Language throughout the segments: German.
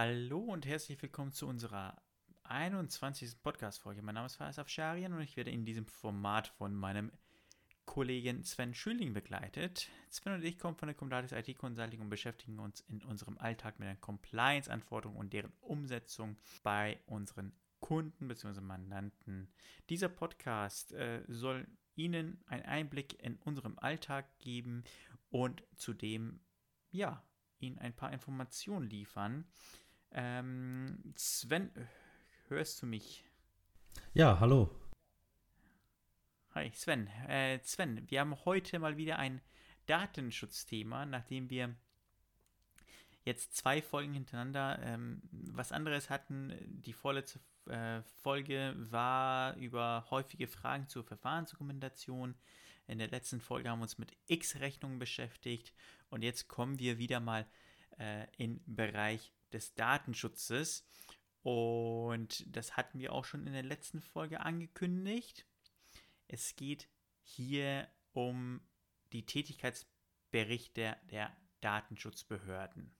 Hallo und herzlich willkommen zu unserer 21. Podcast-Folge. Mein Name ist Faris Afsharian und ich werde in diesem Format von meinem Kollegen Sven Schüling begleitet. Sven und ich kommen von der Comdatis IT Consulting und beschäftigen uns in unserem Alltag mit den Compliance-Anforderungen und deren Umsetzung bei unseren Kunden bzw. Mandanten. Dieser Podcast äh, soll Ihnen einen Einblick in unserem Alltag geben und zudem, ja, Ihnen ein paar Informationen liefern. Ähm, Sven, hörst du mich? Ja, hallo. Hi, Sven. Äh, Sven, wir haben heute mal wieder ein Datenschutzthema, nachdem wir jetzt zwei Folgen hintereinander ähm, was anderes hatten. Die vorletzte äh, Folge war über häufige Fragen zur Verfahrensdokumentation. In der letzten Folge haben wir uns mit X-Rechnungen beschäftigt und jetzt kommen wir wieder mal äh, im Bereich des Datenschutzes. Und das hatten wir auch schon in der letzten Folge angekündigt. Es geht hier um die Tätigkeitsberichte der Datenschutzbehörden.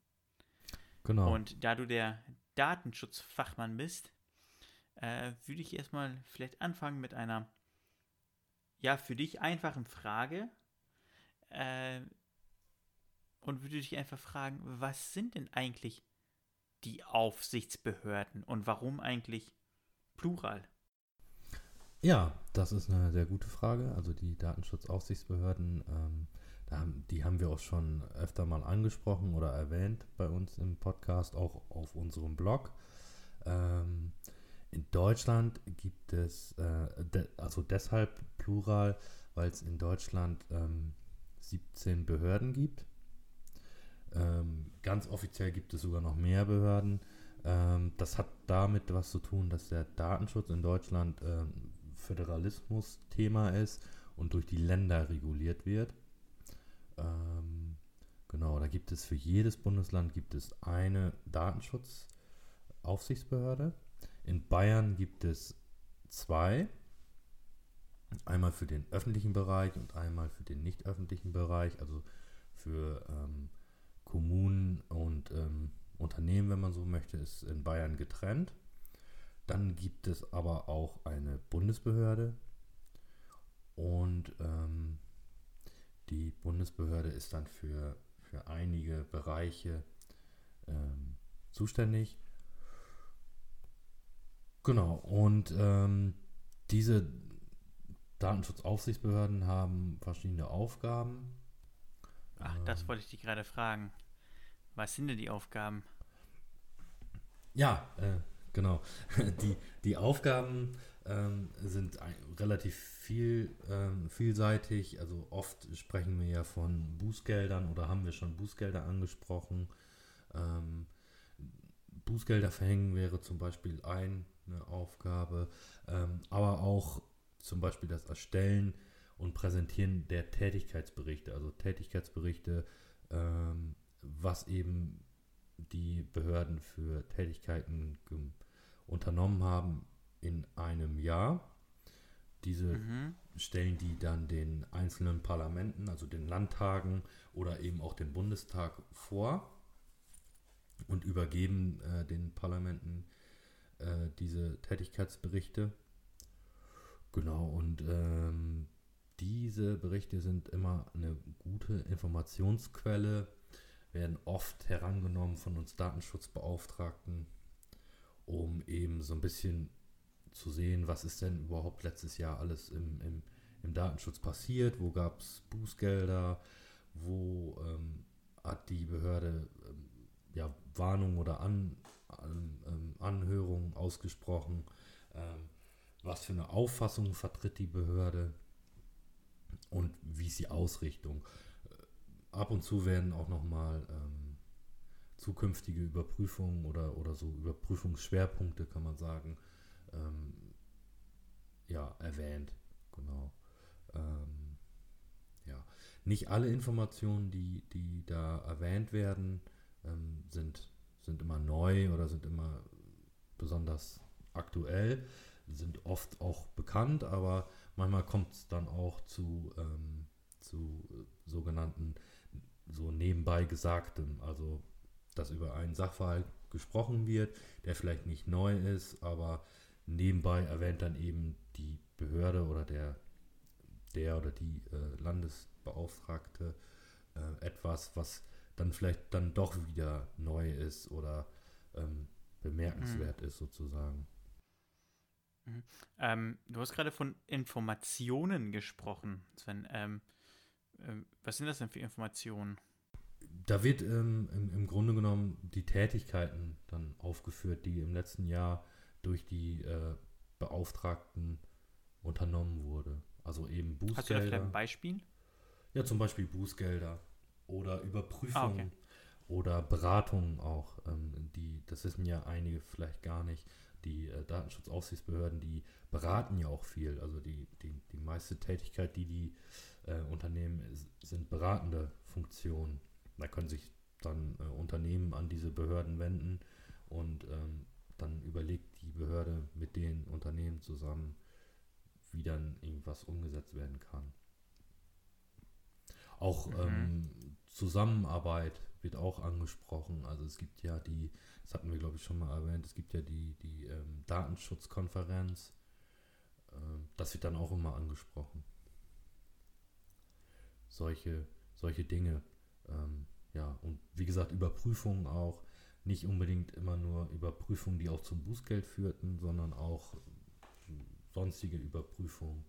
Genau. Und da du der Datenschutzfachmann bist, äh, würde ich erstmal vielleicht anfangen mit einer, ja, für dich einfachen Frage. Äh, und würde dich einfach fragen, was sind denn eigentlich die Aufsichtsbehörden und warum eigentlich Plural? Ja, das ist eine sehr gute Frage. Also die Datenschutzaufsichtsbehörden, ähm, da haben, die haben wir auch schon öfter mal angesprochen oder erwähnt bei uns im Podcast, auch auf unserem Blog. Ähm, in Deutschland gibt es, äh, de, also deshalb Plural, weil es in Deutschland ähm, 17 Behörden gibt. Ähm, ganz offiziell gibt es sogar noch mehr Behörden. Ähm, das hat damit was zu tun, dass der Datenschutz in Deutschland ähm, Föderalismus-Thema ist und durch die Länder reguliert wird. Ähm, genau, da gibt es für jedes Bundesland gibt es eine Datenschutzaufsichtsbehörde. In Bayern gibt es zwei. Einmal für den öffentlichen Bereich und einmal für den nicht öffentlichen Bereich, also für ähm, Kommunen und ähm, Unternehmen, wenn man so möchte, ist in Bayern getrennt. Dann gibt es aber auch eine Bundesbehörde und ähm, die Bundesbehörde ist dann für, für einige Bereiche ähm, zuständig. Genau, und ähm, diese Datenschutzaufsichtsbehörden haben verschiedene Aufgaben. Ach, das wollte ich dich gerade fragen. Was sind denn die Aufgaben? Ja, äh, genau. Die, die Aufgaben ähm, sind ein, relativ viel, ähm, vielseitig. Also oft sprechen wir ja von Bußgeldern oder haben wir schon Bußgelder angesprochen. Ähm, Bußgelder verhängen wäre zum Beispiel eine Aufgabe, ähm, aber auch zum Beispiel das Erstellen und Präsentieren der Tätigkeitsberichte, also Tätigkeitsberichte, ähm, was eben die Behörden für Tätigkeiten unternommen haben in einem Jahr. Diese mhm. stellen die dann den einzelnen Parlamenten, also den Landtagen oder eben auch dem Bundestag vor und übergeben äh, den Parlamenten äh, diese Tätigkeitsberichte. Genau, und ähm, diese Berichte sind immer eine gute Informationsquelle, werden oft herangenommen von uns Datenschutzbeauftragten, um eben so ein bisschen zu sehen, was ist denn überhaupt letztes Jahr alles im, im, im Datenschutz passiert, wo gab es Bußgelder, wo ähm, hat die Behörde ähm, ja, Warnung oder An, ähm, Anhörung ausgesprochen, ähm, was für eine Auffassung vertritt die Behörde ist die Ausrichtung. Äh, ab und zu werden auch nochmal ähm, zukünftige Überprüfungen oder, oder so Überprüfungsschwerpunkte, kann man sagen, ähm, ja, erwähnt. Genau. Ähm, ja. Nicht alle Informationen, die, die da erwähnt werden, ähm, sind, sind immer neu oder sind immer besonders aktuell, sind oft auch bekannt, aber manchmal kommt es dann auch zu, ähm, zu sogenannten so nebenbei Gesagtem, also dass über einen Sachverhalt gesprochen wird, der vielleicht nicht neu ist, aber nebenbei erwähnt dann eben die Behörde oder der, der oder die äh, Landesbeauftragte äh, etwas, was dann vielleicht dann doch wieder neu ist oder ähm, bemerkenswert mhm. ist sozusagen. Mhm. Ähm, du hast gerade von Informationen gesprochen, Sven. Ähm, äh, was sind das denn für Informationen? Da wird ähm, im, im, Grunde genommen die Tätigkeiten dann aufgeführt, die im letzten Jahr durch die äh, Beauftragten unternommen wurde. Also eben Bußgelder. Hast du da vielleicht ein Beispiel? Ja, zum Beispiel Bußgelder oder Überprüfungen ah, okay. oder Beratungen auch. Ähm, die, das wissen ja einige vielleicht gar nicht. Die äh, Datenschutzaufsichtsbehörden, die beraten ja auch viel. Also die, die, die meiste Tätigkeit, die die äh, Unternehmen sind beratende Funktionen. Da können sich dann äh, Unternehmen an diese Behörden wenden und ähm, dann überlegt die Behörde mit den Unternehmen zusammen, wie dann irgendwas umgesetzt werden kann. Auch mhm. ähm, Zusammenarbeit wird auch angesprochen. Also es gibt ja die, das hatten wir glaube ich schon mal erwähnt, es gibt ja die, die ähm, Datenschutzkonferenz. Ähm, das wird dann auch immer angesprochen. Solche, solche Dinge. Ähm, ja, und wie gesagt, Überprüfungen auch. Nicht unbedingt immer nur Überprüfungen, die auch zum Bußgeld führten, sondern auch sonstige Überprüfungen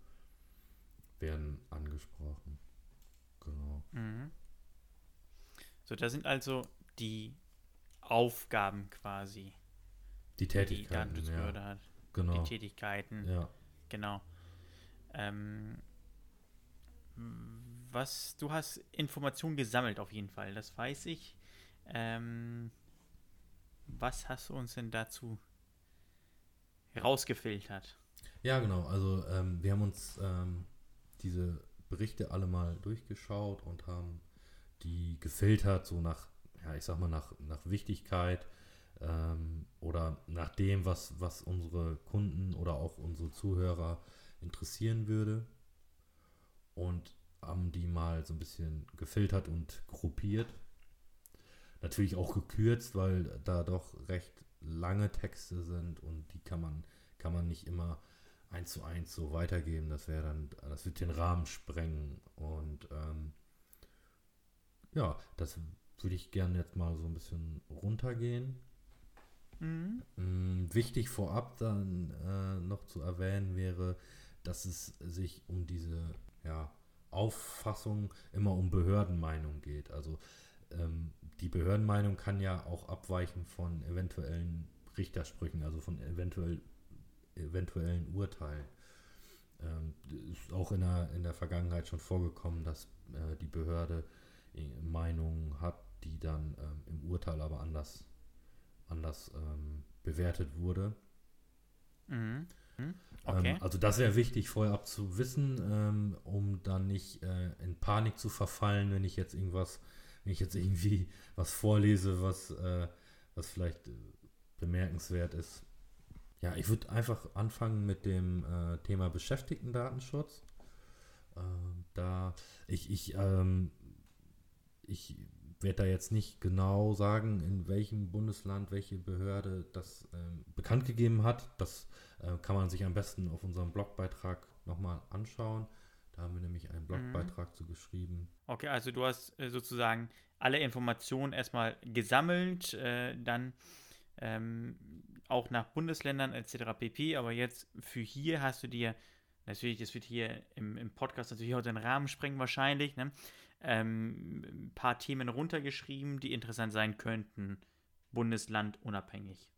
werden angesprochen. Genau. Mhm. So, da sind also die Aufgaben quasi. Die Tätigkeiten. Die ja. hat. Genau. Die Tätigkeiten. Ja. Genau. Ähm, was, du hast Informationen gesammelt auf jeden Fall, das weiß ich. Ähm, was hast du uns denn dazu rausgefiltert? Ja, genau. Also ähm, wir haben uns ähm, diese Berichte alle mal durchgeschaut und haben die gefiltert, so nach, ja, ich sag mal, nach, nach Wichtigkeit ähm, oder nach dem, was, was unsere Kunden oder auch unsere Zuhörer interessieren würde. Und haben die mal so ein bisschen gefiltert und gruppiert. Natürlich auch gekürzt, weil da doch recht lange Texte sind und die kann man, kann man nicht immer eins zu eins so weitergeben. Das wäre dann, das wird den Rahmen sprengen. Und ähm, ja, das würde ich gerne jetzt mal so ein bisschen runtergehen. Mhm. Ähm, wichtig vorab dann äh, noch zu erwähnen wäre, dass es sich um diese ja, Auffassung immer um Behördenmeinung geht. Also ähm, die Behördenmeinung kann ja auch abweichen von eventuellen Richtersprüchen, also von eventuell eventuellen Urteilen. Ähm, ist auch in der, in der Vergangenheit schon vorgekommen, dass äh, die Behörde äh, Meinungen hat, die dann ähm, im Urteil aber anders, anders ähm, bewertet wurde. Mhm. mhm. Okay. Ähm, also das wäre wichtig vorher zu wissen, ähm, um dann nicht äh, in Panik zu verfallen, wenn ich jetzt irgendwas, wenn ich jetzt irgendwie was vorlese, was, äh, was vielleicht äh, bemerkenswert ist. Ja, ich würde einfach anfangen mit dem Thema Beschäftigtendatenschutz. Äh, da ich, ich, ähm, ich werde da jetzt nicht genau sagen, in welchem Bundesland welche Behörde das ähm, bekannt gegeben hat. Das äh, kann man sich am besten auf unserem Blogbeitrag nochmal anschauen. Da haben wir nämlich einen Blogbeitrag mhm. zu geschrieben. Okay, also du hast äh, sozusagen alle Informationen erstmal gesammelt, äh, dann ähm, auch nach Bundesländern etc. pp. Aber jetzt für hier hast du dir, natürlich, das wird hier im, im Podcast natürlich auch den Rahmen sprengen wahrscheinlich, ne? Ähm, ein paar Themen runtergeschrieben, die interessant sein könnten, Bundesland unabhängig.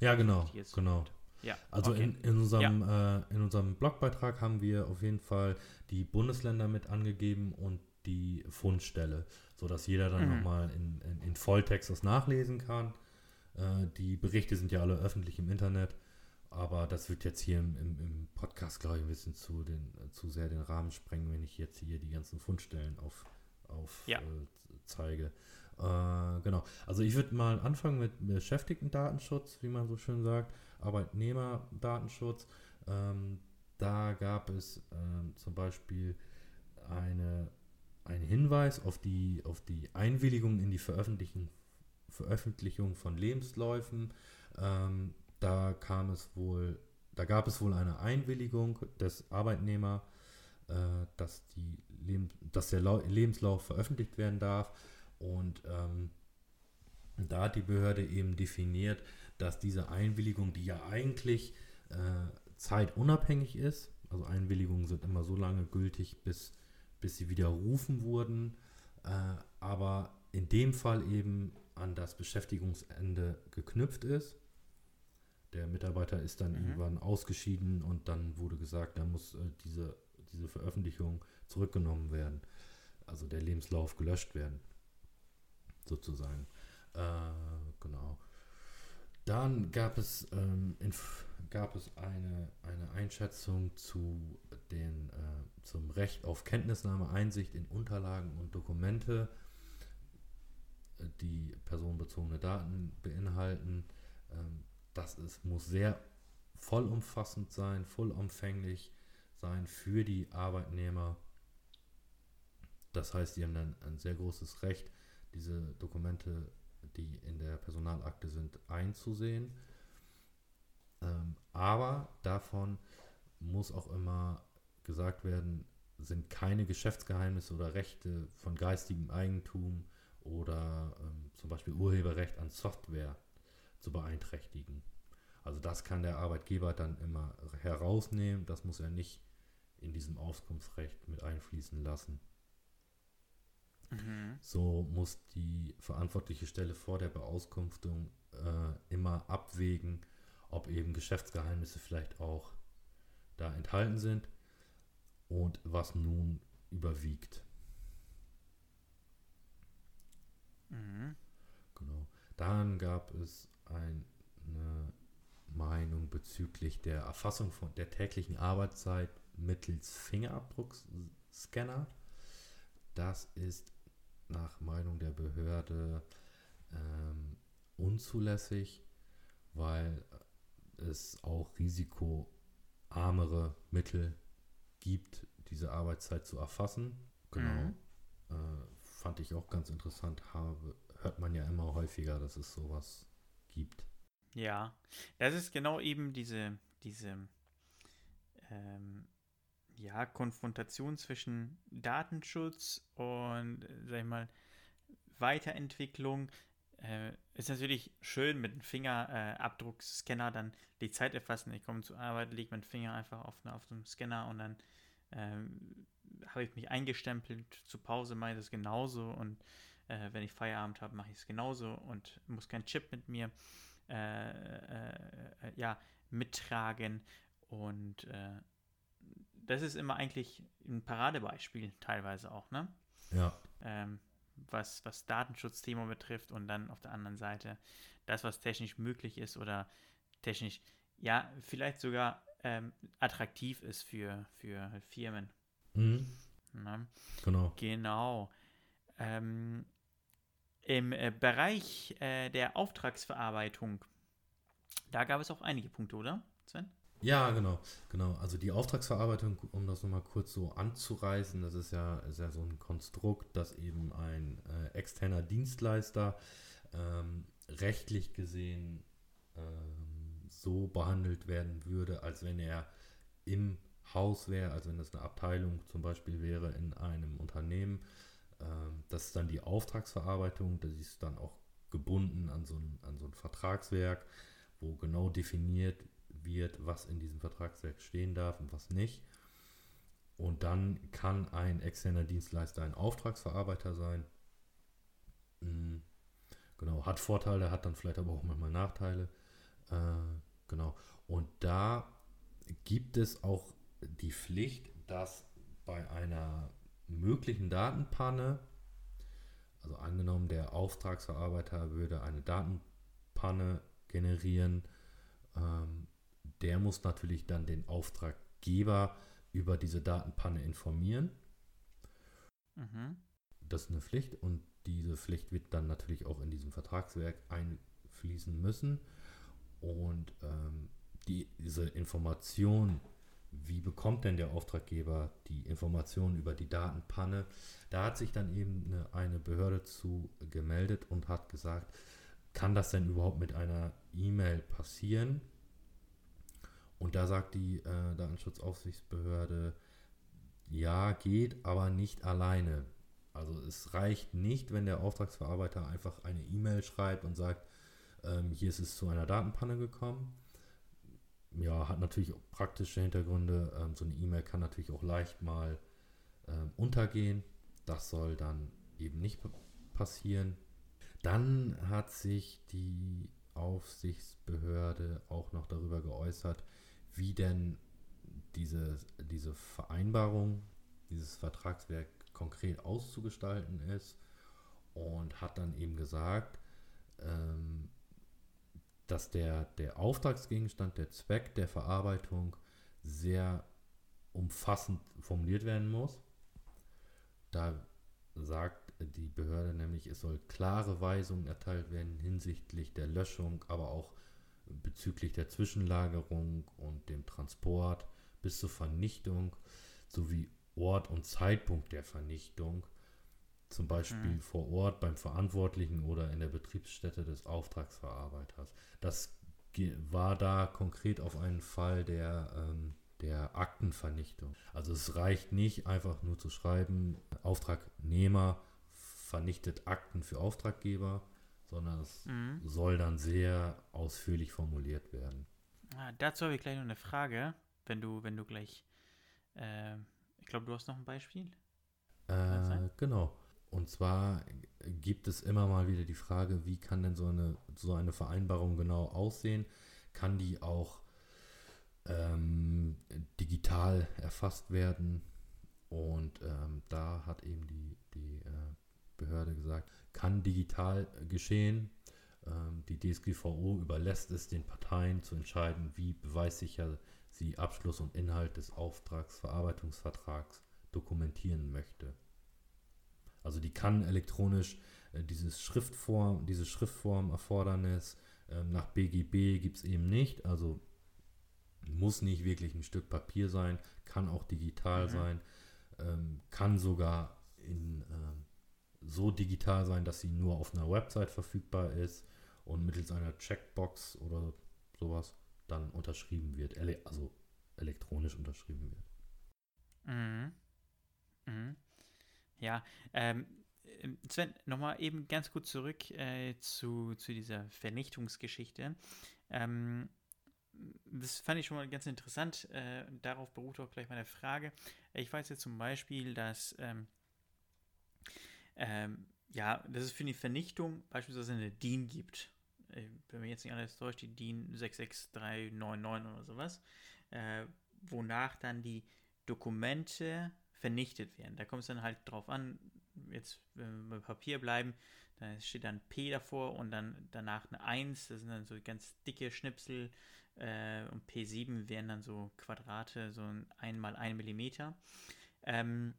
Ja, genau, genau. Ja, also okay. in, in, unserem, ja. äh, in unserem Blogbeitrag haben wir auf jeden Fall die Bundesländer mit angegeben und die Fundstelle, sodass jeder dann mhm. nochmal in, in, in Volltext das nachlesen kann. Äh, die Berichte sind ja alle öffentlich im Internet, aber das wird jetzt hier im, im, im Podcast, glaube ich, ein bisschen zu, den, zu sehr den Rahmen sprengen, wenn ich jetzt hier die ganzen Fundstellen auf, auf ja. äh, zeige. Genau. Also ich würde mal anfangen mit Beschäftigten-Datenschutz, wie man so schön sagt, Arbeitnehmerdatenschutz. Ähm, da gab es ähm, zum Beispiel eine, einen Hinweis auf die, auf die Einwilligung in die Veröffentlichung Veröffentlichung von Lebensläufen. Ähm, da kam es wohl, da gab es wohl eine Einwilligung des Arbeitnehmers, äh, dass, die Leb dass der Lau Lebenslauf veröffentlicht werden darf. Und ähm, da hat die Behörde eben definiert, dass diese Einwilligung, die ja eigentlich äh, zeitunabhängig ist, also Einwilligungen sind immer so lange gültig, bis, bis sie widerrufen wurden, äh, aber in dem Fall eben an das Beschäftigungsende geknüpft ist. Der Mitarbeiter ist dann mhm. irgendwann ausgeschieden und dann wurde gesagt, da muss äh, diese, diese Veröffentlichung zurückgenommen werden. Also der Lebenslauf gelöscht werden, sozusagen. Äh, genau. Dann gab es, ähm, gab es eine, eine Einschätzung zu den, äh, zum Recht auf Kenntnisnahme, Einsicht in Unterlagen und Dokumente die personenbezogene Daten beinhalten. Ähm, das ist, muss sehr vollumfassend sein, vollumfänglich sein für die Arbeitnehmer. Das heißt, die haben dann ein sehr großes Recht, diese Dokumente, die in der Personalakte sind, einzusehen. Ähm, aber davon muss auch immer gesagt werden, sind keine Geschäftsgeheimnisse oder Rechte von geistigem Eigentum oder ähm, zum Beispiel Urheberrecht an Software zu beeinträchtigen. Also das kann der Arbeitgeber dann immer herausnehmen, das muss er nicht in diesem Auskunftsrecht mit einfließen lassen. Mhm. So muss die verantwortliche Stelle vor der Beauskunftung äh, immer abwägen, ob eben Geschäftsgeheimnisse vielleicht auch da enthalten sind und was nun überwiegt. Mhm. Genau. Dann gab es eine Meinung bezüglich der Erfassung von der täglichen Arbeitszeit mittels Fingerabdruckscanner. Das ist nach Meinung der Behörde ähm, unzulässig, weil es auch risikoarmere Mittel gibt, diese Arbeitszeit zu erfassen. Genau. Mhm. Äh, fand ich auch ganz interessant, habe, hört man ja immer häufiger, dass es sowas gibt. Ja, das ist genau eben diese, diese ähm, ja, Konfrontation zwischen Datenschutz und, sag ich mal, Weiterentwicklung. Äh, ist natürlich schön mit einem Fingerabdruckscanner äh, dann die Zeit erfassen. Ich komme zur Arbeit, lege meinen Finger einfach auf, auf dem Scanner und dann ähm, habe ich mich eingestempelt. Zur Pause mache ich das genauso und äh, wenn ich Feierabend habe, mache ich es genauso und muss kein Chip mit mir äh, äh, äh ja, mittragen. Und das ist immer eigentlich ein Paradebeispiel, teilweise auch, ne? Ja. Ähm, was, was Datenschutzthema betrifft und dann auf der anderen Seite das, was technisch möglich ist oder technisch, ja, vielleicht sogar ähm, attraktiv ist für, für Firmen. Mhm. Na? Genau. Genau. Ähm, Im äh, Bereich äh, der Auftragsverarbeitung, da gab es auch einige Punkte, oder, Sven? Ja, genau, genau. Also die Auftragsverarbeitung, um das nochmal kurz so anzureißen, das ist ja, ist ja so ein Konstrukt, dass eben ein äh, externer Dienstleister ähm, rechtlich gesehen ähm, so behandelt werden würde, als wenn er im Haus wäre, also wenn das eine Abteilung zum Beispiel wäre in einem Unternehmen, ähm, das ist dann die Auftragsverarbeitung, das ist dann auch gebunden an so, ein, an so ein Vertragswerk, wo genau definiert wird, was in diesem Vertragswerk stehen darf und was nicht. Und dann kann ein externer Dienstleister ein Auftragsverarbeiter sein. Mhm. Genau, hat Vorteile, hat dann vielleicht aber auch manchmal Nachteile. Äh, genau. Und da gibt es auch die Pflicht, dass bei einer möglichen Datenpanne, also angenommen der Auftragsverarbeiter würde eine Datenpanne generieren, ähm, der muss natürlich dann den Auftraggeber über diese Datenpanne informieren. Mhm. Das ist eine Pflicht und diese Pflicht wird dann natürlich auch in diesem Vertragswerk einfließen müssen. Und ähm, die, diese Information wie bekommt denn der Auftraggeber die Informationen über die Datenpanne? Da hat sich dann eben eine, eine Behörde zu gemeldet und hat gesagt, kann das denn überhaupt mit einer E-Mail passieren? Und da sagt die äh, Datenschutzaufsichtsbehörde, ja, geht, aber nicht alleine. Also es reicht nicht, wenn der Auftragsverarbeiter einfach eine E-Mail schreibt und sagt, ähm, hier ist es zu einer Datenpanne gekommen. Ja, hat natürlich auch praktische Hintergründe. Ähm, so eine E-Mail kann natürlich auch leicht mal ähm, untergehen. Das soll dann eben nicht passieren. Dann hat sich die Aufsichtsbehörde auch noch darüber geäußert, wie denn diese, diese Vereinbarung, dieses Vertragswerk konkret auszugestalten ist und hat dann eben gesagt, ähm, dass der, der Auftragsgegenstand, der Zweck der Verarbeitung sehr umfassend formuliert werden muss. Da sagt die Behörde nämlich, es soll klare Weisungen erteilt werden hinsichtlich der Löschung, aber auch bezüglich der Zwischenlagerung und dem Transport bis zur Vernichtung sowie Ort und Zeitpunkt der Vernichtung, zum Beispiel mhm. vor Ort beim Verantwortlichen oder in der Betriebsstätte des Auftragsverarbeiters. Das war da konkret auf einen Fall der, ähm, der Aktenvernichtung. Also es reicht nicht einfach nur zu schreiben, Auftragnehmer vernichtet Akten für Auftraggeber, sondern es mhm. soll dann sehr ausführlich formuliert werden. Ah, dazu habe ich gleich noch eine Frage, wenn du, wenn du gleich, äh, ich glaube, du hast noch ein Beispiel. Äh, genau. Und zwar gibt es immer mal wieder die Frage, wie kann denn so eine, so eine Vereinbarung genau aussehen? Kann die auch ähm, digital erfasst werden? Und ähm, da hat eben die, die äh, Behörde gesagt, kann digital geschehen. Ähm, die DSGVO überlässt es den Parteien zu entscheiden, wie beweissicher sie Abschluss und Inhalt des Auftragsverarbeitungsvertrags dokumentieren möchte. Also die kann elektronisch äh, dieses Schriftform, diese Schriftformerfordernis äh, nach BGB gibt es eben nicht. Also muss nicht wirklich ein Stück Papier sein, kann auch digital mhm. sein, ähm, kann sogar in ähm, so digital sein, dass sie nur auf einer Website verfügbar ist und mittels einer Checkbox oder sowas dann unterschrieben wird, ele also elektronisch unterschrieben wird. Mhm. Mhm. Ja, ähm, ähm Sven, nochmal eben ganz kurz zurück äh, zu, zu dieser Vernichtungsgeschichte. Ähm, das fand ich schon mal ganz interessant. Äh, darauf beruht auch gleich meine Frage. Ich weiß jetzt zum Beispiel, dass ähm, ähm, ja, dass es für die Vernichtung beispielsweise eine DIN gibt. Äh, wenn mir jetzt nicht alles täuscht, die DIN 66399 oder sowas, äh, wonach dann die Dokumente vernichtet werden. Da kommt es dann halt drauf an, jetzt wenn wir bei Papier bleiben, da steht dann P davor und dann danach eine 1, das sind dann so ganz dicke Schnipsel äh, und P7 wären dann so Quadrate, so ein 1 mal 1 Millimeter. Ähm,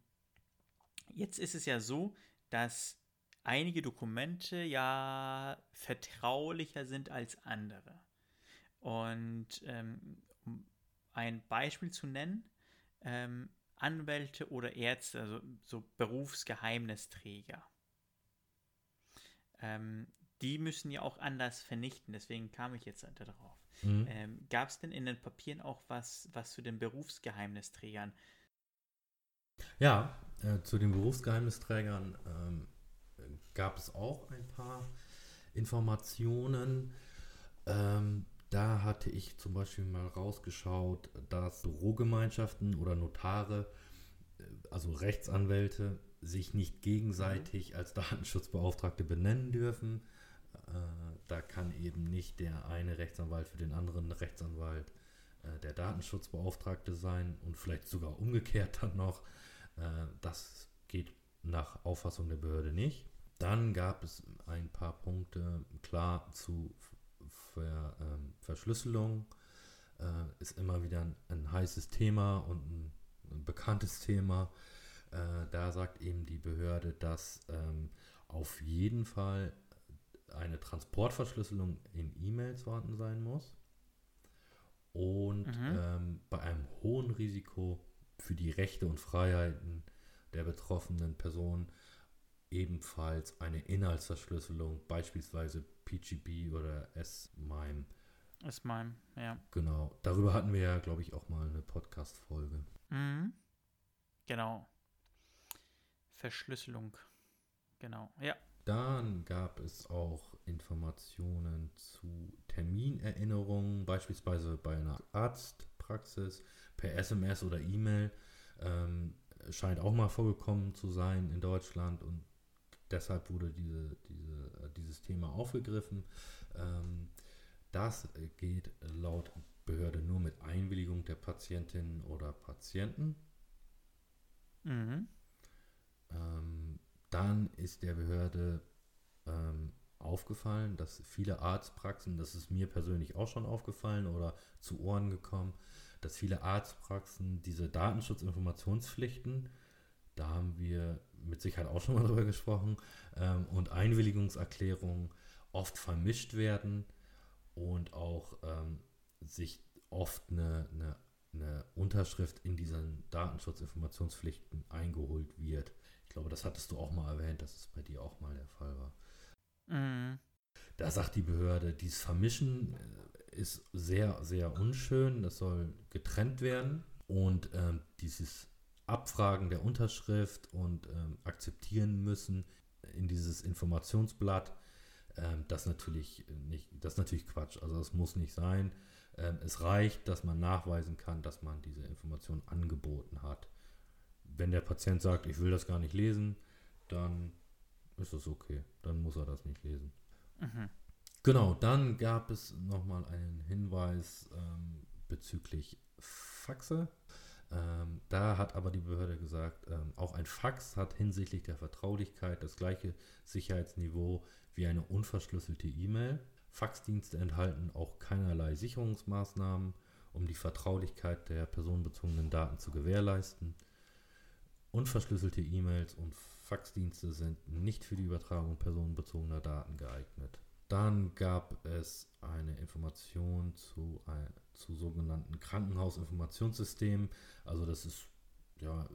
jetzt ist es ja so, dass einige Dokumente ja vertraulicher sind als andere. Und ähm, um ein Beispiel zu nennen, ähm, Anwälte oder Ärzte, also so Berufsgeheimnisträger, ähm, die müssen ja auch anders vernichten, deswegen kam ich jetzt darauf. Mhm. Ähm, Gab es denn in den Papieren auch was, was zu den Berufsgeheimnisträgern? Ja, äh, zu den Berufsgeheimnisträgern ähm, gab es auch ein paar Informationen. Ähm, da hatte ich zum Beispiel mal rausgeschaut, dass Bürogemeinschaften oder Notare, äh, also Rechtsanwälte, sich nicht gegenseitig mhm. als Datenschutzbeauftragte benennen dürfen. Äh, da kann eben nicht der eine Rechtsanwalt für den anderen Rechtsanwalt äh, der Datenschutzbeauftragte sein und vielleicht sogar umgekehrt dann noch. Äh, das geht nach Auffassung der Behörde nicht. Dann gab es ein paar Punkte klar zu Ver, ähm, Verschlüsselung. Äh, ist immer wieder ein, ein heißes Thema und ein, ein bekanntes Thema. Äh, da sagt eben die Behörde, dass ähm, auf jeden Fall eine Transportverschlüsselung in E-Mails vorhanden sein muss. Und mhm. ähm, bei einem hohen Risiko für die Rechte und Freiheiten der betroffenen Person ebenfalls eine Inhaltsverschlüsselung, beispielsweise PGP oder S-MIME. S-MIME, ja. Genau, darüber hatten wir ja, glaube ich, auch mal eine Podcast-Folge. Mhm. Genau. Verschlüsselung. Genau, ja. Dann gab es auch Informationen zu Terminerinnerungen, beispielsweise bei einer Arztpraxis per SMS oder E-Mail. Ähm, scheint auch mal vorgekommen zu sein in Deutschland und deshalb wurde diese, diese, äh, dieses Thema aufgegriffen. Ähm, das geht laut Behörde nur mit Einwilligung der Patientinnen oder Patienten. Mhm. Ähm, dann ist der Behörde ähm, aufgefallen, dass viele Arztpraxen, das ist mir persönlich auch schon aufgefallen oder zu Ohren gekommen, dass viele Arztpraxen diese Datenschutzinformationspflichten, da haben wir mit Sicherheit auch schon mal drüber gesprochen, ähm, und Einwilligungserklärungen oft vermischt werden und auch ähm, sich oft eine, eine, eine Unterschrift in diesen Datenschutzinformationspflichten eingeholt wird. Ich glaube, das hattest du auch mal erwähnt, dass es bei dir auch mal der Fall war. Mhm. Da sagt die Behörde, dieses Vermischen äh, ist sehr, sehr unschön. Das soll getrennt werden. Und ähm, dieses Abfragen der Unterschrift und ähm, akzeptieren müssen in dieses Informationsblatt, ähm, das natürlich nicht, das ist natürlich Quatsch. Also das muss nicht sein. Ähm, es reicht, dass man nachweisen kann, dass man diese Information angeboten hat. Wenn der Patient sagt, ich will das gar nicht lesen, dann ist das okay. Dann muss er das nicht lesen. Mhm. Genau, dann gab es nochmal einen Hinweis ähm, bezüglich Faxe. Ähm, da hat aber die Behörde gesagt, ähm, auch ein Fax hat hinsichtlich der Vertraulichkeit das gleiche Sicherheitsniveau wie eine unverschlüsselte E-Mail. Faxdienste enthalten auch keinerlei Sicherungsmaßnahmen, um die Vertraulichkeit der personenbezogenen Daten zu gewährleisten. Unverschlüsselte E-Mails und Faxdienste sind nicht für die Übertragung personenbezogener Daten geeignet. Dann gab es eine Information zu, zu sogenannten Krankenhausinformationssystemen. Also das ist ja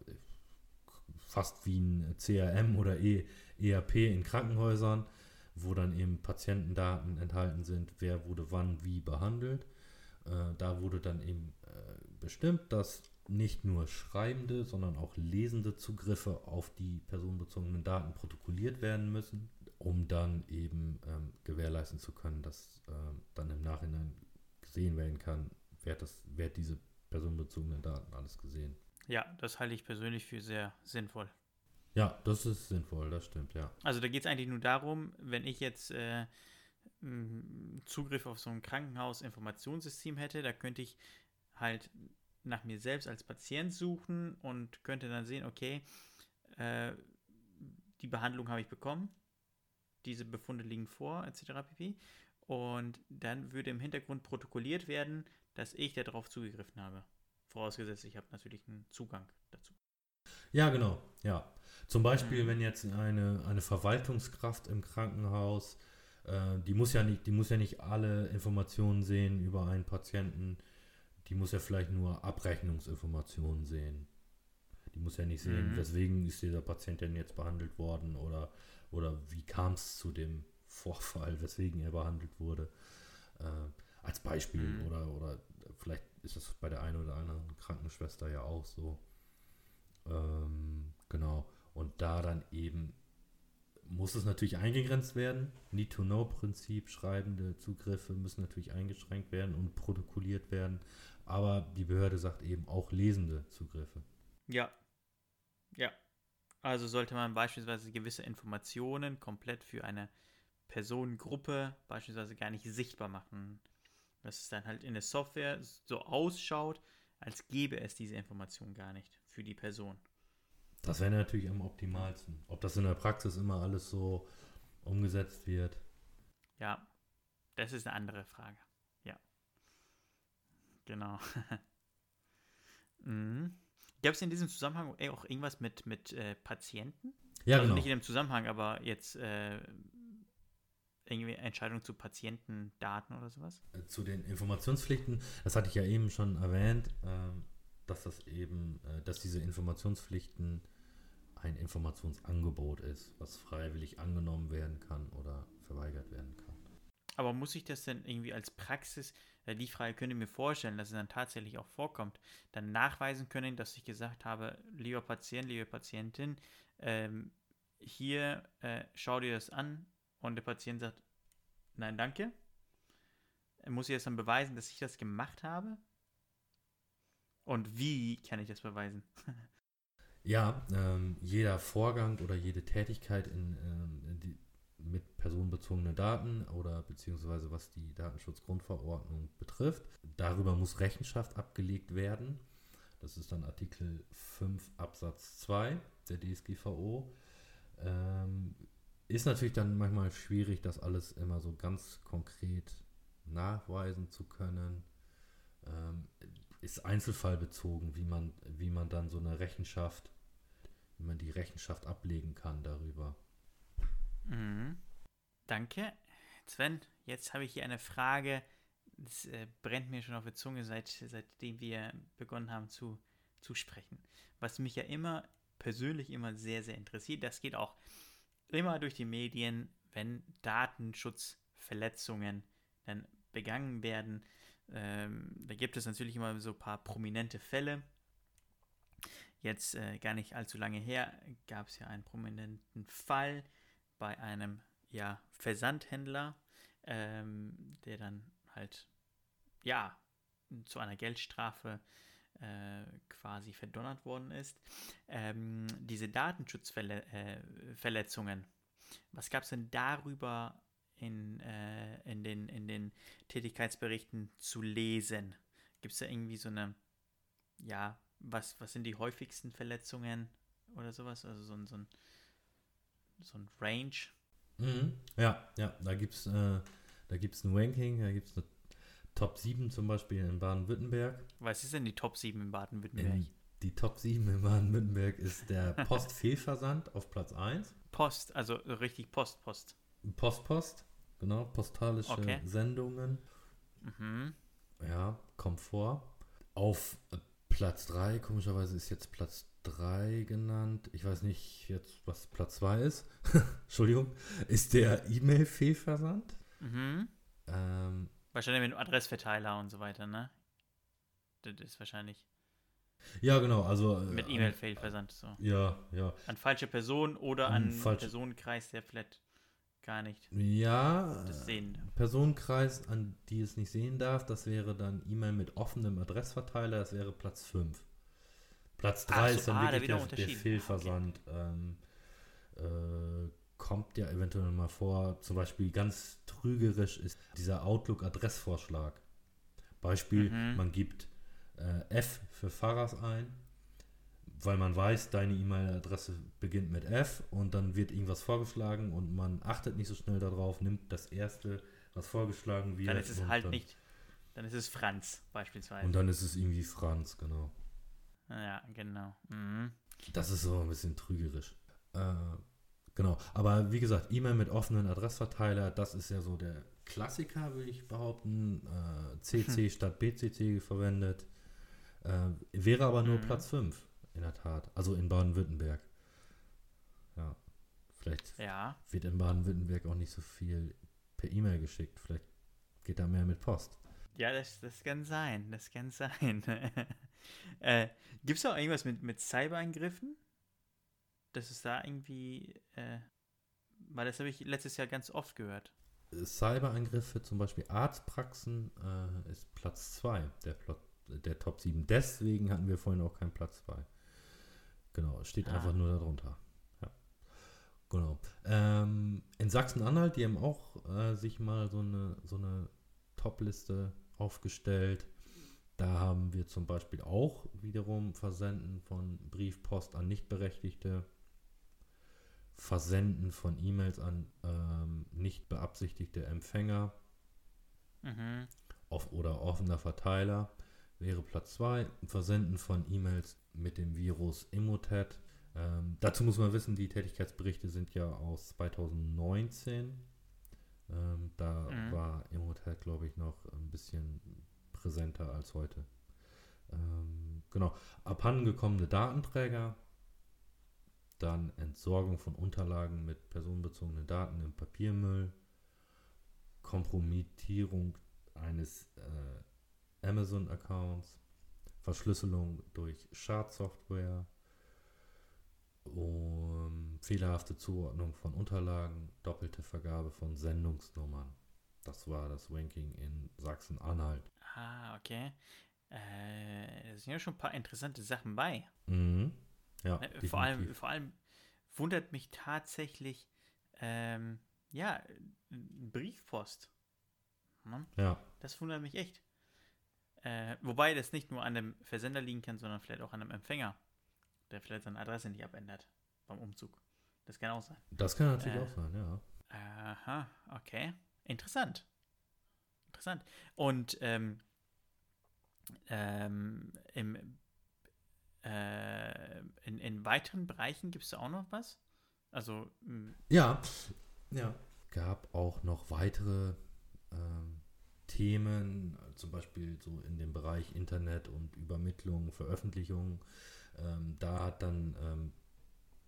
fast wie ein CRM oder e, ERP in Krankenhäusern, wo dann eben Patientendaten enthalten sind, wer wurde wann wie behandelt. Äh, da wurde dann eben äh, bestimmt, dass nicht nur schreibende, sondern auch lesende Zugriffe auf die personenbezogenen Daten protokolliert werden müssen, um dann eben ähm, gewährleisten zu können, dass ähm, dann im Nachhinein gesehen werden kann, wer, das, wer diese personenbezogenen Daten alles gesehen. Ja, das halte ich persönlich für sehr sinnvoll. Ja, das ist sinnvoll, das stimmt, ja. Also da geht es eigentlich nur darum, wenn ich jetzt äh, Zugriff auf so ein Krankenhausinformationssystem hätte, da könnte ich halt nach mir selbst als Patient suchen und könnte dann sehen, okay, äh, die Behandlung habe ich bekommen, diese Befunde liegen vor, etc. pp. Und dann würde im Hintergrund protokolliert werden, dass ich darauf zugegriffen habe. Vorausgesetzt, ich habe natürlich einen Zugang dazu. Ja, genau, ja. Zum Beispiel, mhm. wenn jetzt eine, eine Verwaltungskraft im Krankenhaus, äh, die, muss ja nicht, die muss ja nicht alle Informationen sehen über einen Patienten, die muss ja vielleicht nur Abrechnungsinformationen sehen. Die muss ja nicht sehen, mhm. weswegen ist dieser Patient denn jetzt behandelt worden oder, oder wie kam es zu dem Vorfall, weswegen er behandelt wurde. Äh, als Beispiel mhm. oder, oder vielleicht ist das bei der einen oder anderen Krankenschwester ja auch so. Ähm, genau. Und da dann eben muss es natürlich eingegrenzt werden. Need-to-Know-Prinzip, schreibende Zugriffe müssen natürlich eingeschränkt werden und protokolliert werden. Aber die Behörde sagt eben auch lesende Zugriffe. Ja. Ja. Also sollte man beispielsweise gewisse Informationen komplett für eine Personengruppe beispielsweise gar nicht sichtbar machen. Dass es dann halt in der Software so ausschaut, als gäbe es diese Information gar nicht für die Person. Das wäre natürlich am optimalsten. Ob das in der Praxis immer alles so umgesetzt wird. Ja, das ist eine andere Frage. Genau. mhm. Gab es in diesem Zusammenhang auch irgendwas mit, mit äh, Patienten? Ja, also genau. nicht in dem Zusammenhang, aber jetzt äh, irgendwie Entscheidungen zu Patientendaten oder sowas? Äh, zu den Informationspflichten, das hatte ich ja eben schon erwähnt, äh, dass das eben, äh, dass diese Informationspflichten ein Informationsangebot ist, was freiwillig angenommen werden kann oder verweigert werden kann. Aber muss ich das denn irgendwie als Praxis, äh, die Frage könnte mir vorstellen, dass es dann tatsächlich auch vorkommt, dann nachweisen können, dass ich gesagt habe, lieber Patient, liebe Patientin, ähm, hier äh, schau dir das an und der Patient sagt, nein, danke. Muss ich das dann beweisen, dass ich das gemacht habe? Und wie kann ich das beweisen? ja, ähm, jeder Vorgang oder jede Tätigkeit in, ähm, personenbezogenen Daten oder beziehungsweise was die Datenschutzgrundverordnung betrifft, darüber muss Rechenschaft abgelegt werden. Das ist dann Artikel 5 Absatz 2 der DSGVO. Ähm, ist natürlich dann manchmal schwierig, das alles immer so ganz konkret nachweisen zu können. Ähm, ist einzelfallbezogen, wie man, wie man dann so eine Rechenschaft, wie man die Rechenschaft ablegen kann darüber. Mhm. Danke. Sven, jetzt habe ich hier eine Frage. Das äh, brennt mir schon auf der Zunge, seit, seitdem wir begonnen haben zu, zu sprechen. Was mich ja immer persönlich immer sehr, sehr interessiert, das geht auch immer durch die Medien, wenn Datenschutzverletzungen dann begangen werden. Ähm, da gibt es natürlich immer so ein paar prominente Fälle. Jetzt äh, gar nicht allzu lange her gab es ja einen prominenten Fall bei einem ja, Versandhändler, ähm, der dann halt ja zu einer Geldstrafe äh, quasi verdonnert worden ist. Ähm, diese Datenschutzverletzungen, äh, was gab es denn darüber in, äh, in, den, in den Tätigkeitsberichten zu lesen? Gibt es da irgendwie so eine, ja, was, was sind die häufigsten Verletzungen oder sowas? Also so ein, so ein, so ein Range? Mhm. Ja, ja, da gibt es äh, ein Ranking, da gibt es eine Top 7 zum Beispiel in Baden-Württemberg. Was ist denn die Top 7 in Baden-Württemberg? Die Top 7 in Baden-Württemberg ist der Postfehlversand auf Platz 1. Post, also richtig Post, Post. Post, Post, genau, postalische okay. Sendungen. Mhm. Ja, Komfort. Auf Platz 3, komischerweise ist jetzt Platz 3 genannt. Ich weiß nicht jetzt, was Platz 2 ist. Entschuldigung. Ist der E-Mail-Fehlversand. Mhm. Ähm, wahrscheinlich mit dem Adressverteiler und so weiter, ne? Das ist wahrscheinlich. Ja, genau, also. Äh, mit E-Mail-Fehlversand, so. Ja, ja. An falsche Person oder an, an Personenkreis, der vielleicht gar nicht ja, das sehen. Personenkreis, an die es nicht sehen darf, das wäre dann E-Mail mit offenem Adressverteiler, das wäre Platz 5. Platz 3 so, ist dann ah, wirklich der, der, Fehlversand. Okay. Ähm, äh, kommt ja eventuell mal vor, zum Beispiel ganz trügerisch ist dieser Outlook-Adressvorschlag. Beispiel, mhm. man gibt äh, F für Pfarrers ein, weil man weiß, deine E-Mail-Adresse beginnt mit F und dann wird irgendwas vorgeschlagen und man achtet nicht so schnell darauf, nimmt das erste, was vorgeschlagen wird. Dann ist es halt dann, nicht, dann ist es Franz beispielsweise. Und dann ist es irgendwie Franz, genau. Ja, genau. Mhm. Das ist so ein bisschen trügerisch. Äh, genau. Aber wie gesagt, E-Mail mit offenen Adressverteiler, das ist ja so der Klassiker, würde ich behaupten. Äh, CC hm. statt BCC verwendet. Äh, wäre aber nur mhm. Platz 5, in der Tat. Also in Baden-Württemberg. Ja. Vielleicht ja. wird in Baden-Württemberg auch nicht so viel per E-Mail geschickt. Vielleicht geht da mehr mit Post. Ja, das, das kann sein. Das kann sein. Äh, Gibt es auch irgendwas mit, mit Cyberangriffen? Das ist da irgendwie, äh, weil das habe ich letztes Jahr ganz oft gehört. Cyberangriffe, zum Beispiel Arztpraxen, äh, ist Platz 2 der, der Top 7. Deswegen hatten wir vorhin auch keinen Platz 2. Genau, steht ah. einfach nur darunter. Ja. Genau. Ähm, in Sachsen-Anhalt, die haben auch äh, sich mal so eine, so eine Top-Liste aufgestellt. Da haben wir zum Beispiel auch wiederum Versenden von Briefpost an Nichtberechtigte, Versenden von E-Mails an ähm, nicht beabsichtigte Empfänger mhm. auf, oder offener Verteiler wäre Platz 2. Versenden von E-Mails mit dem Virus Emotet. Ähm, dazu muss man wissen, die Tätigkeitsberichte sind ja aus 2019. Ähm, da mhm. war Emotet, glaube ich, noch ein bisschen präsenter als heute. Ähm, genau. Abhandengekommene Datenträger. Dann Entsorgung von Unterlagen mit personenbezogenen Daten im Papiermüll. Kompromittierung eines äh, Amazon-Accounts. Verschlüsselung durch Schadsoftware. Um, fehlerhafte Zuordnung von Unterlagen, doppelte Vergabe von Sendungsnummern. Das war das Ranking in Sachsen-Anhalt. Ah, okay. Äh, da sind ja schon ein paar interessante Sachen bei. Mhm. Ja, Äh, vor, allem, vor allem wundert mich tatsächlich, ähm, ja, Briefpost. Hm? Ja, Das wundert mich echt. Äh, wobei das nicht nur an dem Versender liegen kann, sondern vielleicht auch an dem Empfänger, der vielleicht seine Adresse nicht abändert beim Umzug. Das kann auch sein. das kann natürlich Äh. auch sein, ja. Aha, okay. Interessant. Interessant. Und ähm, ähm, im, äh, in, in weiteren Bereichen gibt es auch noch was? Also, m, Ja, ja. Gab auch noch weitere ähm, Themen, zum Beispiel so in dem Bereich Internet und Übermittlung, Veröffentlichung. Ähm, da hat dann, ähm,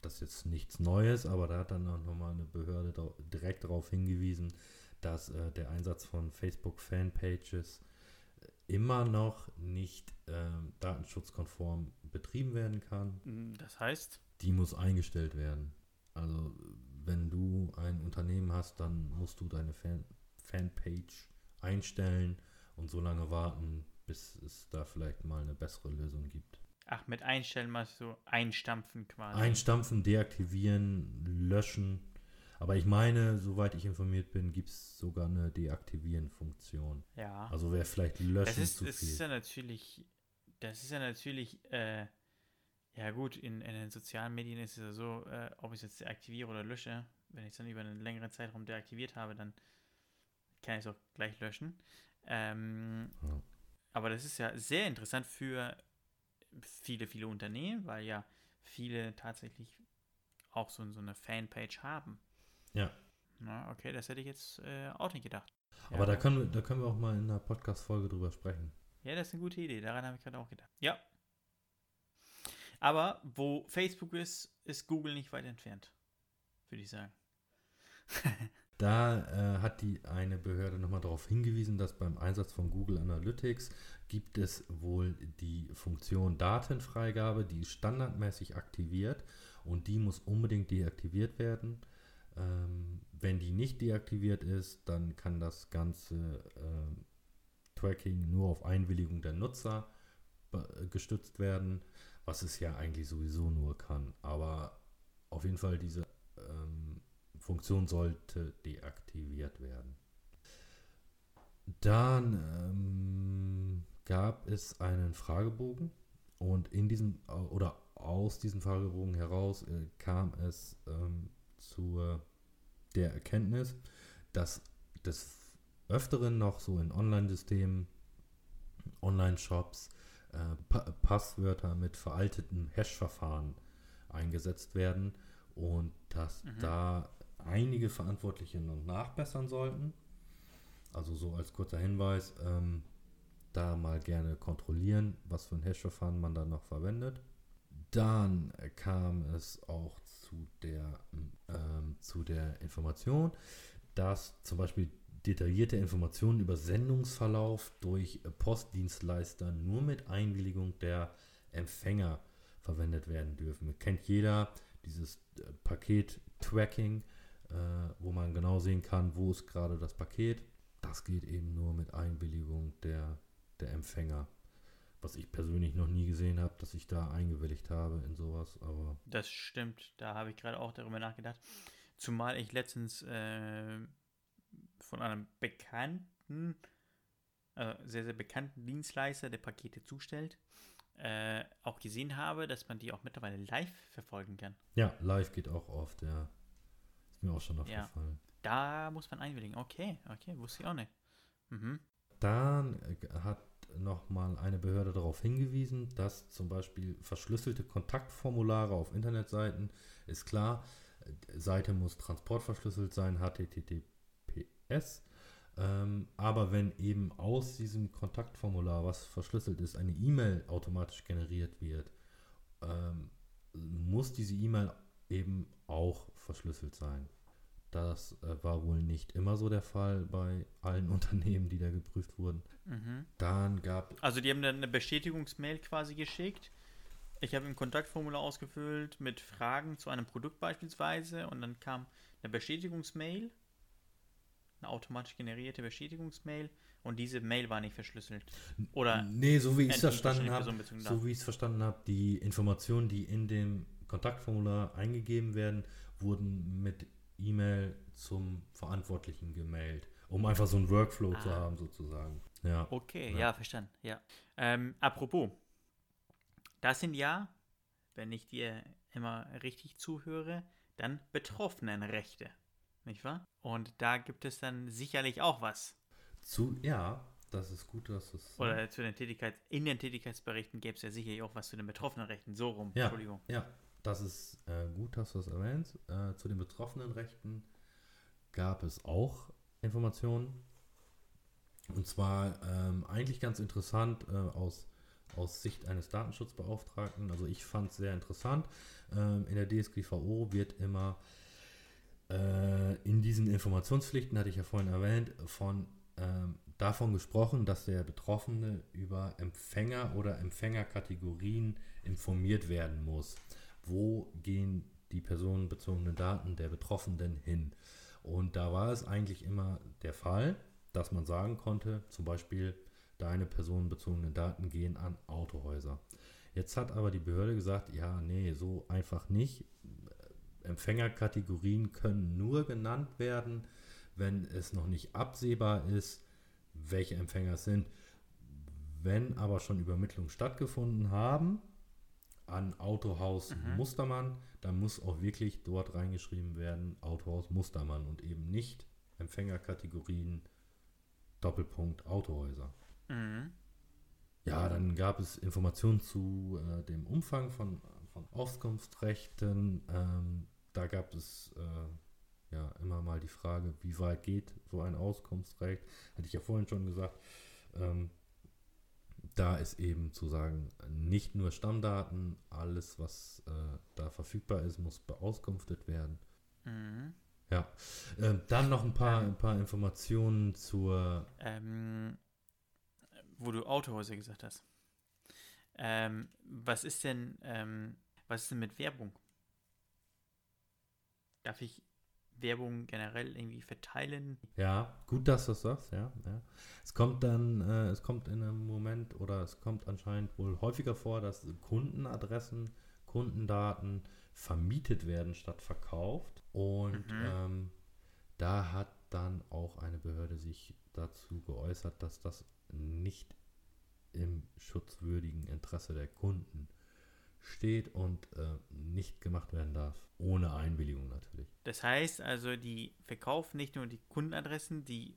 das ist jetzt nichts Neues, aber da hat dann auch nochmal eine Behörde direkt darauf hingewiesen, dass äh, der Einsatz von Facebook-Fanpages immer noch nicht ähm, datenschutzkonform betrieben werden kann m, das heißt, die muss eingestellt werden. Also wenn du ein Unternehmen hast, dann musst du deine Fan Fanpage einstellen und so lange warten, bis es da vielleicht mal eine bessere Lösung gibt. Ach, mit Einstellen mal so einstampfen quasi. Einstampfen, deaktivieren, löschen. Aber ich meine, soweit ich informiert bin, gibt es sogar eine Deaktivieren-Funktion. ja. Also wäre vielleicht löschen Das ist, zu das ist viel. ja natürlich, das ist ja natürlich, äh, ja gut, in, in den sozialen Medien ist es ja so, äh, ob ich es jetzt deaktiviere oder lösche, wenn ich es dann über einen längeren Zeitraum deaktiviert habe, dann kann ich es auch gleich löschen. Ähm, Ja. Aber das ist ja sehr interessant für viele, viele Unternehmen, weil ja viele tatsächlich auch so, so eine Fanpage haben. Ja. Na, okay, das hätte ich jetzt äh, auch nicht gedacht. Aber Ja. da können, wir, da können wir auch mal in einer Podcast-Folge drüber sprechen. Ja, das ist eine gute Idee. Daran habe ich gerade auch gedacht. Ja. Aber wo Facebook ist, ist Google nicht weit entfernt. Würde ich sagen. Da äh, hat die eine Behörde nochmal darauf hingewiesen, dass beim Einsatz von Google Analytics gibt es wohl die Funktion Datenfreigabe, die ist standardmäßig aktiviert und die muss unbedingt deaktiviert werden. Ähm, wenn die nicht deaktiviert ist, dann kann das ganze ähm, Tracking nur auf Einwilligung der Nutzer gestützt werden, was es ja eigentlich sowieso nur kann. Aber auf jeden Fall diese Funktion sollte deaktiviert werden. Dann ähm, gab es einen Fragebogen und in diesem äh, oder aus diesem Fragebogen heraus äh, kam es ähm, zu der Erkenntnis, dass des Öfteren noch so in Online-Systemen, Online-Shops äh, pa Passwörter mit veralteten Hash-Verfahren eingesetzt werden und dass Mhm. da einige Verantwortliche noch nachbessern sollten. Also so als kurzer Hinweis, ähm, da mal gerne kontrollieren, was für ein Hash-Verfahren man da noch verwendet. Dann kam es auch zu der, ähm, zu der Information, dass zum Beispiel detaillierte Informationen über Sendungsverlauf durch Postdienstleister nur mit Einwilligung der Empfänger verwendet werden dürfen. Kennt jeder dieses äh, Paket-Tracking, äh, wo man genau sehen kann, wo ist gerade das Paket. Das geht eben nur mit Einwilligung der, der Empfänger. Was ich persönlich noch nie gesehen habe, dass ich da eingewilligt habe in sowas, aber Das stimmt. Da habe ich gerade auch darüber nachgedacht. Zumal ich letztens äh, von einem bekannten, äh, sehr, sehr bekannten Dienstleister, der Pakete zustellt, äh, auch gesehen habe, dass man die auch mittlerweile live verfolgen kann. ja, live geht auch oft, ja. Mir auch schon Ja. aufgefallen. Da muss man einwilligen. Okay, okay, wusste ich auch nicht. Mhm. Dann äh, hat nochmal eine Behörde darauf hingewiesen, dass zum Beispiel verschlüsselte Kontaktformulare auf Internetseiten, ist klar, äh, Seite muss transportverschlüsselt sein, HTTPS. Ähm, aber wenn eben aus diesem Kontaktformular, was verschlüsselt ist, eine E-Mail automatisch generiert wird, ähm, muss diese E-Mail eben auch verschlüsselt sein. Das äh, war wohl nicht immer so der Fall bei allen Unternehmen, die da geprüft wurden. Mhm. Dann gab Also die haben dann eine Bestätigungsmail quasi geschickt. Ich habe ein Kontaktformular ausgefüllt mit Fragen zu einem Produkt beispielsweise und dann kam eine Bestätigungsmail, eine automatisch generierte Bestätigungsmail und diese Mail war nicht verschlüsselt. Oder Nee, so wie ich es verstanden habe, so wie ich es verstanden habe, die Informationen, die in dem Kontaktformular eingegeben werden, wurden mit E-Mail zum Verantwortlichen gemailt, um einfach so einen Workflow zu Ah. haben sozusagen. Ja. Okay, Ja. ja, verstanden. Ja. Ähm, apropos, das sind ja, wenn ich dir immer richtig zuhöre, dann Betroffenenrechte, nicht wahr? Und da gibt es dann sicherlich auch was. Zu, ja, das ist gut, dass es. Oder zu den Tätigkeits in den Tätigkeitsberichten gäbe es ja sicherlich auch was zu den Betroffenenrechten. So rum, Ja. Entschuldigung. Ja, das ist äh, gut, dass du das erwähnst. Äh, zu den betroffenen Rechten gab es auch Informationen. Und zwar ähm, eigentlich ganz interessant äh, aus, aus Sicht eines Datenschutzbeauftragten. Also ich fand es sehr interessant. Ähm, in der DSGVO wird immer äh, in diesen Informationspflichten, hatte ich ja vorhin erwähnt, von ähm, davon gesprochen, dass der Betroffene über Empfänger oder Empfängerkategorien informiert werden muss. Wo gehen die personenbezogenen Daten der Betroffenen hin? Und da war es eigentlich immer der Fall, dass man sagen konnte, zum Beispiel, deine personenbezogenen Daten gehen an Autohäuser. Jetzt hat aber die Behörde gesagt, ja, nee, so einfach nicht. Empfängerkategorien können nur genannt werden, wenn es noch nicht absehbar ist, welche Empfänger es sind. Wenn aber schon Übermittlungen stattgefunden haben an Autohaus Mhm. Mustermann, dann muss auch wirklich dort reingeschrieben werden, Autohaus Mustermann und eben nicht Empfängerkategorien Doppelpunkt Autohäuser. Mhm. Ja, dann gab es Informationen zu äh, dem Umfang von, von Auskunftsrechten. Ähm, da gab es äh, ja immer mal die Frage, wie weit geht so ein Auskunftsrecht? Hatte ich ja vorhin schon gesagt. Ähm, da ist eben zu sagen, nicht nur Stammdaten, alles, was äh, da verfügbar ist, muss beauskunftet werden. Mhm. Ja, ähm, dann noch ein paar, ein paar Informationen zur Ähm, wo du Autohäuser gesagt hast. Ähm, was ist denn, ähm, was ist denn mit Werbung? Darf ich Werbung generell irgendwie verteilen? Ja, gut, dass du das sagst, ja. ja. Es kommt dann, äh, es kommt in einem Moment oder es kommt anscheinend wohl häufiger vor, dass Kundenadressen, Kundendaten vermietet werden statt verkauft. Und Mhm. ähm, da hat dann auch eine Behörde sich dazu geäußert, dass das nicht im schutzwürdigen Interesse der Kunden steht und äh, nicht gemacht werden darf. Ohne Einwilligung natürlich. Das heißt also, die verkaufen nicht nur die Kundenadressen, die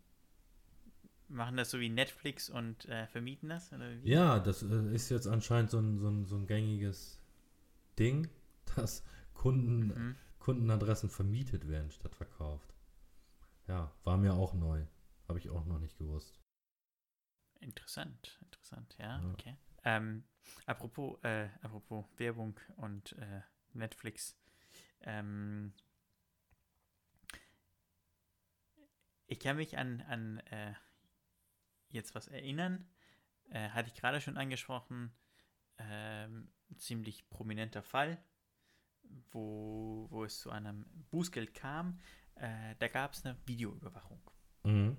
machen das so wie Netflix und äh, vermieten das? Ja, das äh, ist jetzt anscheinend so ein, so, ein, so ein gängiges Ding, dass Kunden, Mhm. Kundenadressen vermietet werden statt verkauft. Ja, war mir auch neu. Habe ich auch noch nicht gewusst. Interessant, interessant, ja, Ja. okay. Ähm, apropos, äh, apropos Werbung und äh, Netflix. Ähm, ich kann mich an, an äh, jetzt was erinnern. Äh, hatte ich gerade schon angesprochen. Ähm, ziemlich prominenter Fall, wo, wo es zu einem Bußgeld kam. Äh, da gab es eine Videoüberwachung. Mhm.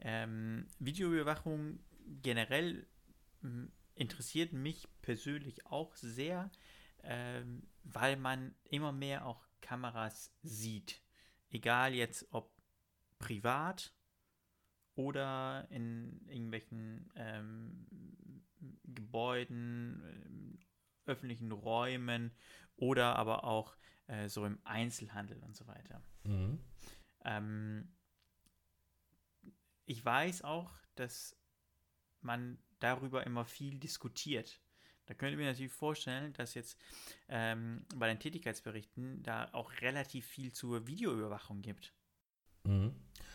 Ähm, Videoüberwachung generell interessiert mich persönlich auch sehr, ähm, weil man immer mehr auch Kameras sieht. Egal jetzt ob privat oder in irgendwelchen ähm, Gebäuden, ähm, öffentlichen Räumen oder aber auch äh, so im Einzelhandel und so weiter. Mhm. Ähm, ich weiß auch, dass man darüber immer viel diskutiert. Da könnte ich mir natürlich vorstellen, dass jetzt ähm, bei den Tätigkeitsberichten da auch relativ viel zur Videoüberwachung gibt. Mhm.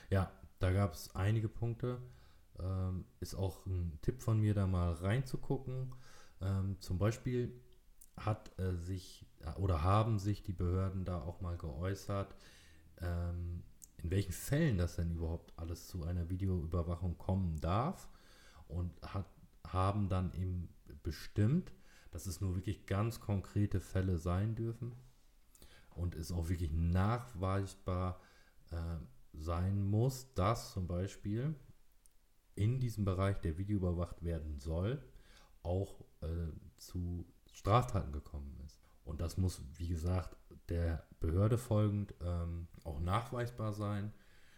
Ja, da gab es einige Punkte. Ähm, ist auch ein Tipp von mir, da mal reinzugucken. Ähm, zum Beispiel hat äh, sich oder haben sich die Behörden da auch mal geäußert, ähm, in welchen Fällen das denn überhaupt alles zu einer Videoüberwachung kommen darf und hat, haben dann eben bestimmt, dass es nur wirklich ganz konkrete Fälle sein dürfen und es auch wirklich nachweisbar äh, sein muss, dass zum Beispiel in diesem Bereich, der Video überwacht werden soll, auch äh, zu Straftaten gekommen ist. Und das muss, wie gesagt, der Behörde folgend ähm, auch nachweisbar sein.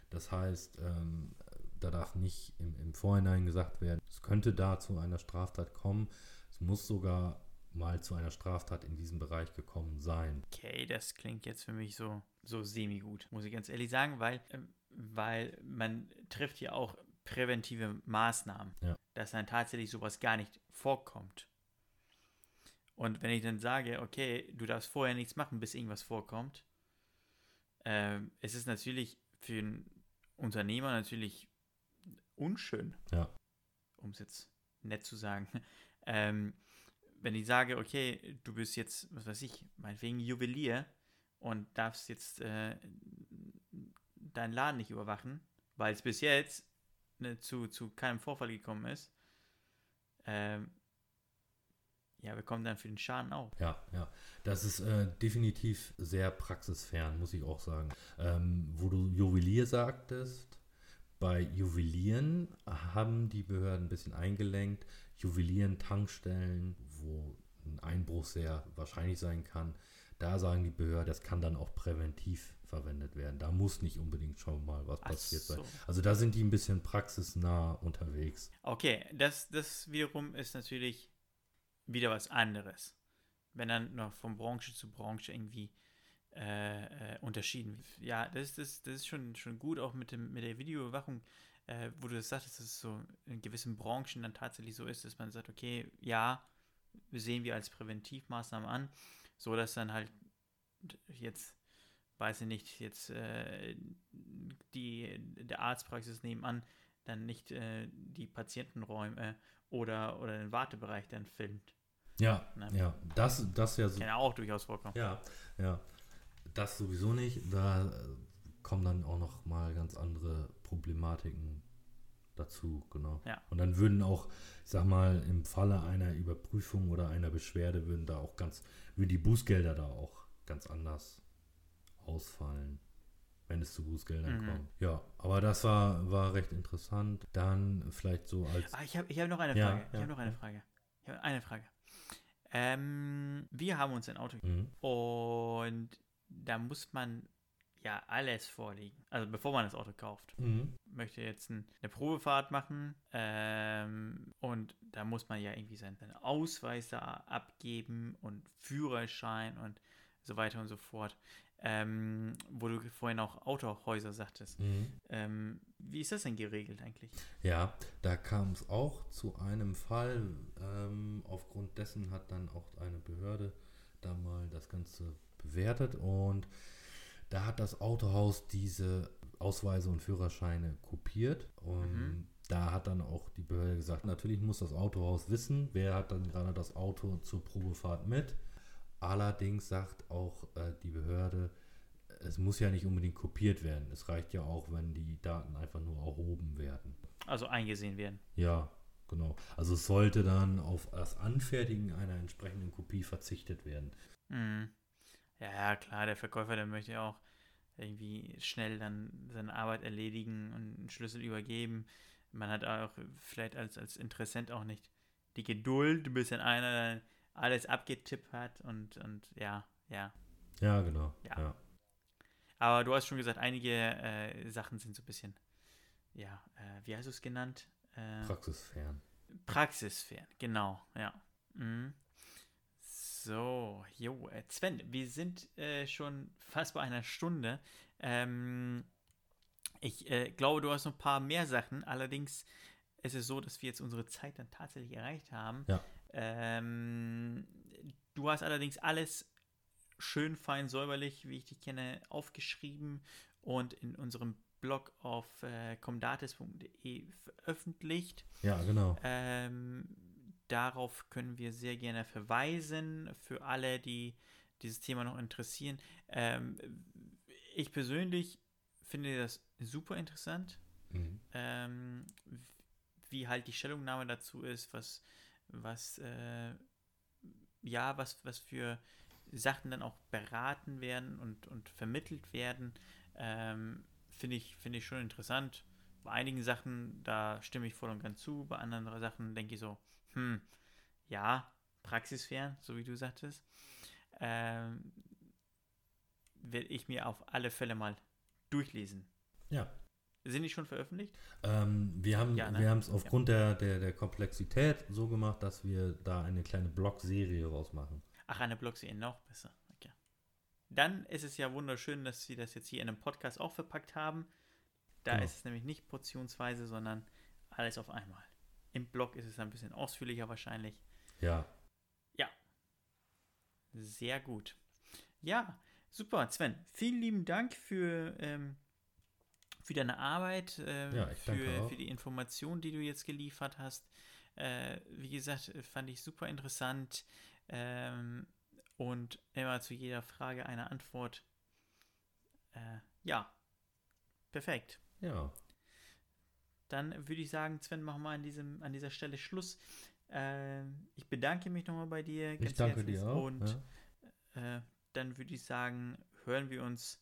Das heißt, ähm, da darf nicht im, im Vorhinein gesagt werden, könnte da zu einer Straftat kommen. Es muss sogar mal zu einer Straftat in diesem Bereich gekommen sein. Okay, das klingt jetzt für mich so, so semi-gut, muss ich ganz ehrlich sagen, weil, äh, weil man trifft ja auch präventive Maßnahmen, ja. dass dann tatsächlich sowas gar nicht vorkommt. Und wenn ich dann sage, okay, du darfst vorher nichts machen, bis irgendwas vorkommt, äh, es ist natürlich für einen Unternehmer natürlich unschön, ja. Um es jetzt nett zu sagen. ähm, wenn ich sage, okay, du bist jetzt, was weiß ich, meinetwegen Juwelier und darfst jetzt äh, deinen Laden nicht überwachen, weil es bis jetzt ne, zu, zu keinem Vorfall gekommen ist, ähm, ja, wir kommen dann für den Schaden auf. Ja, ja. Das ist äh, definitiv sehr praxisfern, muss ich auch sagen. Ähm, wo du Juwelier sagtest, bei Juwelieren haben die Behörden ein bisschen eingelenkt. Juwelieren, Tankstellen, wo ein Einbruch sehr wahrscheinlich sein kann, da sagen die Behörden, das kann dann auch präventiv verwendet werden. Da muss nicht unbedingt schon mal was passiert so. sein. Also da sind die ein bisschen praxisnah unterwegs. Okay, das, das wiederum ist natürlich wieder was anderes. Wenn dann noch von Branche zu Branche irgendwie äh, äh, unterschieden. Ja, das, das, das ist schon, schon gut, auch mit, dem, mit der Videoüberwachung, äh, wo du das sagtest, dass es so in gewissen Branchen dann tatsächlich so ist, dass man sagt, okay, ja, sehen wir als Präventivmaßnahme an, so dass dann halt jetzt, weiß ich nicht, jetzt äh, die, der Arztpraxis nebenan dann nicht äh, die Patientenräume oder, oder den Wartebereich dann filmt. Ja, ne? ja, das, das ja so. Kann ja auch durchaus vorkommen. Ja, ja, das sowieso nicht. Da kommen dann auch noch mal ganz andere Problematiken dazu, genau. Ja. Und dann würden auch, ich sag mal, im Falle einer Überprüfung oder einer Beschwerde würden da auch ganz, würden die Bußgelder da auch ganz anders ausfallen, wenn es zu Bußgeldern mhm. kommt. Ja, aber das war, war recht interessant. Dann vielleicht so als. Ah, ich habe ich hab noch eine Frage. Ja, ich habe noch eine Frage. Ich habe eine Frage. Ähm, wir haben uns ein Auto mhm. und da muss man ja alles vorlegen. Also bevor man das Auto kauft. Mhm. Möchte jetzt ein, eine Probefahrt machen ähm, und da muss man ja irgendwie seinen, seinen Ausweis da abgeben und Führerschein und so weiter und so fort ähm, wo du vorhin auch Autohäuser sagtest. Mhm. Ähm, wie ist das denn geregelt eigentlich? Ja, da kam es auch zu einem Fall. Ähm, aufgrund dessen hat dann auch eine Behörde da mal das Ganze bewertet und da hat das Autohaus diese Ausweise und Führerscheine kopiert und mhm. da hat dann auch die Behörde gesagt, natürlich muss das Autohaus wissen, wer hat dann gerade das Auto zur Probefahrt mit Allerdings sagt auch äh, die Behörde, es muss ja nicht unbedingt kopiert werden. Es reicht ja auch, wenn die Daten einfach nur erhoben werden. Also eingesehen werden. Ja, genau. Also es sollte dann auf das Anfertigen einer entsprechenden Kopie verzichtet werden. Mhm. Ja, klar, der Verkäufer, der möchte ja auch irgendwie schnell dann seine Arbeit erledigen und einen Schlüssel übergeben. Man hat auch vielleicht als, als Interessent auch nicht die Geduld, bis dann einer alles abgetippt hat und, und ja, ja. Ja, genau. Ja. ja. Aber du hast schon gesagt, einige äh, Sachen sind so ein bisschen, ja, äh, wie hast du es genannt? Äh, praxisfern. Praxisfern, genau, ja. Mhm. So, jo, äh, Sven, wir sind äh, schon fast bei einer Stunde. Ähm, ich äh, glaube, du hast noch ein paar mehr Sachen. Allerdings ist es so, dass wir jetzt unsere Zeit dann tatsächlich erreicht haben. Ja. Ähm, du hast allerdings alles schön fein säuberlich, wie ich dich kenne, aufgeschrieben und in unserem Blog auf äh, comdates.de veröffentlicht. Ja, genau. Ähm, darauf können wir sehr gerne verweisen für alle, die dieses Thema noch interessieren. Ähm, ich persönlich finde das super interessant, Mhm. ähm, wie halt die Stellungnahme dazu ist, was, was, äh, ja, was, was für Sachen dann auch beraten werden und, und vermittelt werden, ähm, finde ich, finde ich schon interessant. Bei einigen Sachen, da stimme ich voll und ganz zu, bei anderen Sachen denke ich so, hm, ja, praxisfern, so wie du sagtest. Ähm, werde ich mir auf alle Fälle mal durchlesen. Ja. Sind die schon veröffentlicht? Ähm, wir haben Ja, ne? es aufgrund der, der, der Komplexität so gemacht, dass wir da eine kleine Blog-Serie rausmachen. Ach, eine Blogserie noch besser. Okay. Dann ist es ja wunderschön, dass sie das jetzt hier in einem Podcast auch verpackt haben. Da Genau. ist es nämlich nicht portionsweise, sondern alles auf einmal. Im Blog ist es ein bisschen ausführlicher wahrscheinlich. Ja. Sehr gut. Ja, super, Sven. Vielen lieben Dank für, ähm, für deine Arbeit, ähm, Ja, ich danke für, auch. für die Informationen, die du jetzt geliefert hast. Äh, wie gesagt, äh, fand ich super interessant. Ähm, und immer zu jeder Frage eine Antwort. Äh, ja, perfekt. Ja. Dann würde ich sagen, Sven, machen wir an, diesem, an dieser Stelle Schluss. Ähm, ich bedanke mich nochmal bei dir. Ich danke dir auch. Und ja. äh, dann würde ich sagen, hören wir uns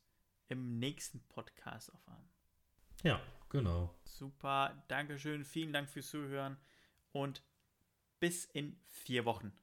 im nächsten Podcast auf an. ja, genau. Super, Dankeschön, vielen Dank fürs Zuhören und bis in vier Wochen.